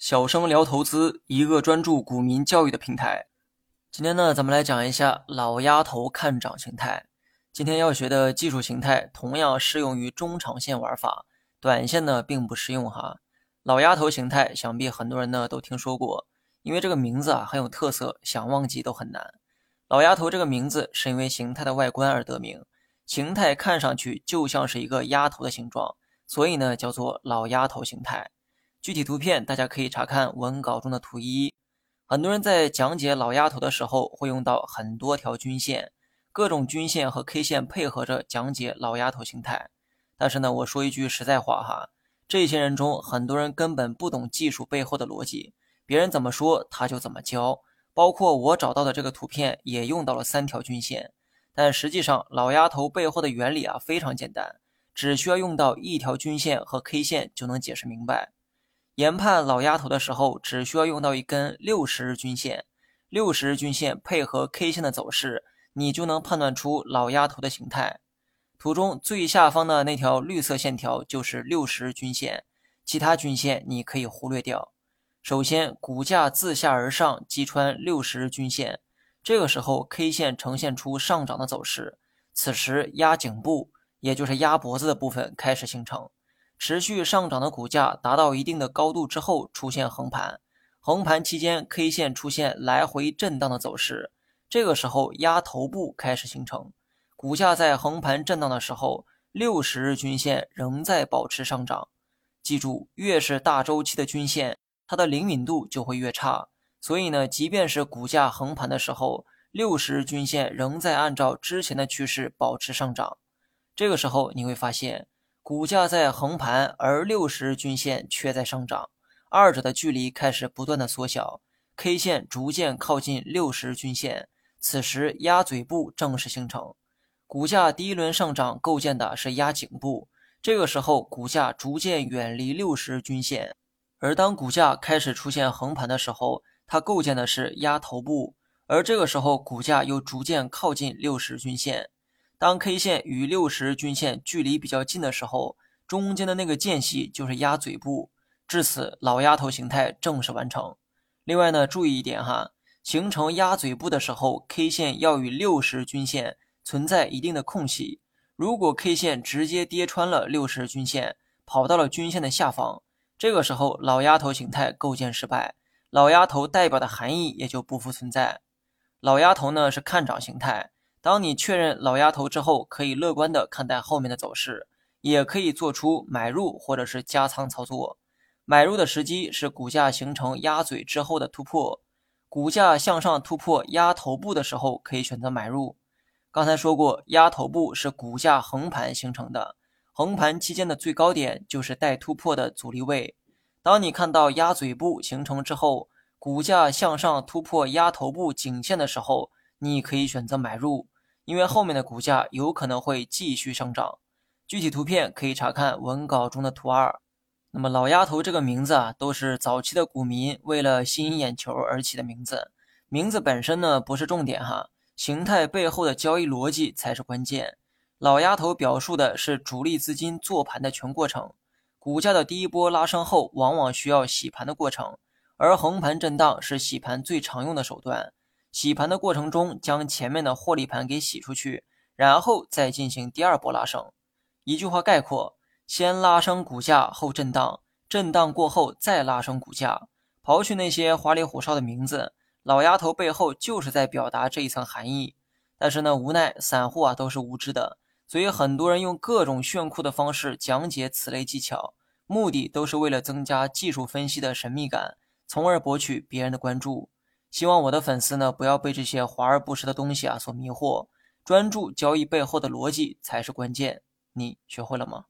小生聊投资，一个专注股民教育的平台。今天呢，咱们来讲一下老鸭头看涨形态。今天要学的技术形态同样适用于中长线玩法，短线呢并不适用哈。老鸭头形态，想必很多人呢都听说过，因为这个名字啊很有特色，想忘记都很难。老鸭头这个名字是因为形态的外观而得名，形态看上去就像是一个鸭头的形状，所以呢叫做老鸭头形态。具体图片大家可以查看文稿中的图一。很多人在讲解老鸭头的时候会用到很多条均线，各种均线和 K 线配合着讲解老鸭头形态。但是呢，我说一句实在话哈，这些人中很多人根本不懂技术背后的逻辑，别人怎么说他就怎么教。包括我找到的这个图片也用到了三条均线，但实际上老鸭头背后的原理啊非常简单，只需要用到一条均线和 K 线就能解释明白。研判老鸭头的时候，只需要用到一根六十日均线，六十日均线配合 K 线的走势，你就能判断出老鸭头的形态。图中最下方的那条绿色线条就是六十日均线，其他均线你可以忽略掉。首先，股价自下而上击穿六十日均线，这个时候 K 线呈现出上涨的走势，此时压颈部，也就是压脖子的部分开始形成。持续上涨的股价达到一定的高度之后，出现横盘。横盘期间，K 线出现来回震荡的走势，这个时候压头部开始形成。股价在横盘震荡的时候，六十日均线仍在保持上涨。记住，越是大周期的均线，它的灵敏度就会越差。所以呢，即便是股价横盘的时候，六十日均线仍在按照之前的趋势保持上涨。这个时候你会发现。股价在横盘，而六十均线却在上涨，二者的距离开始不断的缩小，K 线逐渐靠近六十均线，此时鸭嘴部正式形成。股价第一轮上涨构建的是压颈部，这个时候股价逐渐远离六十均线，而当股价开始出现横盘的时候，它构建的是压头部，而这个时候股价又逐渐靠近六十均线。当 K 线与六十均线距离比较近的时候，中间的那个间隙就是鸭嘴部，至此老鸭头形态正式完成。另外呢，注意一点哈，形成鸭嘴部的时候，K 线要与六十均线存在一定的空隙。如果 K 线直接跌穿了六十均线，跑到了均线的下方，这个时候老鸭头形态构建失败，老鸭头代表的含义也就不复存在。老鸭头呢是看涨形态。当你确认老鸭头之后，可以乐观的看待后面的走势，也可以做出买入或者是加仓操作。买入的时机是股价形成鸭嘴之后的突破，股价向上突破鸭头部的时候，可以选择买入。刚才说过，鸭头部是股价横盘形成的，横盘期间的最高点就是待突破的阻力位。当你看到鸭嘴部形成之后，股价向上突破鸭头部颈线的时候，你可以选择买入。因为后面的股价有可能会继续上涨，具体图片可以查看文稿中的图二。那么“老鸭头”这个名字啊，都是早期的股民为了吸引眼球而起的名字。名字本身呢不是重点哈，形态背后的交易逻辑才是关键。老鸭头表述的是主力资金做盘的全过程，股价的第一波拉升后，往往需要洗盘的过程，而横盘震荡是洗盘最常用的手段。洗盘的过程中，将前面的获利盘给洗出去，然后再进行第二波拉升。一句话概括：先拉升股价，后震荡，震荡过后再拉升股价。刨去那些花里胡哨的名字，老丫头背后就是在表达这一层含义。但是呢，无奈散户啊都是无知的，所以很多人用各种炫酷的方式讲解此类技巧，目的都是为了增加技术分析的神秘感，从而博取别人的关注。希望我的粉丝呢，不要被这些华而不实的东西啊所迷惑，专注交易背后的逻辑才是关键。你学会了吗？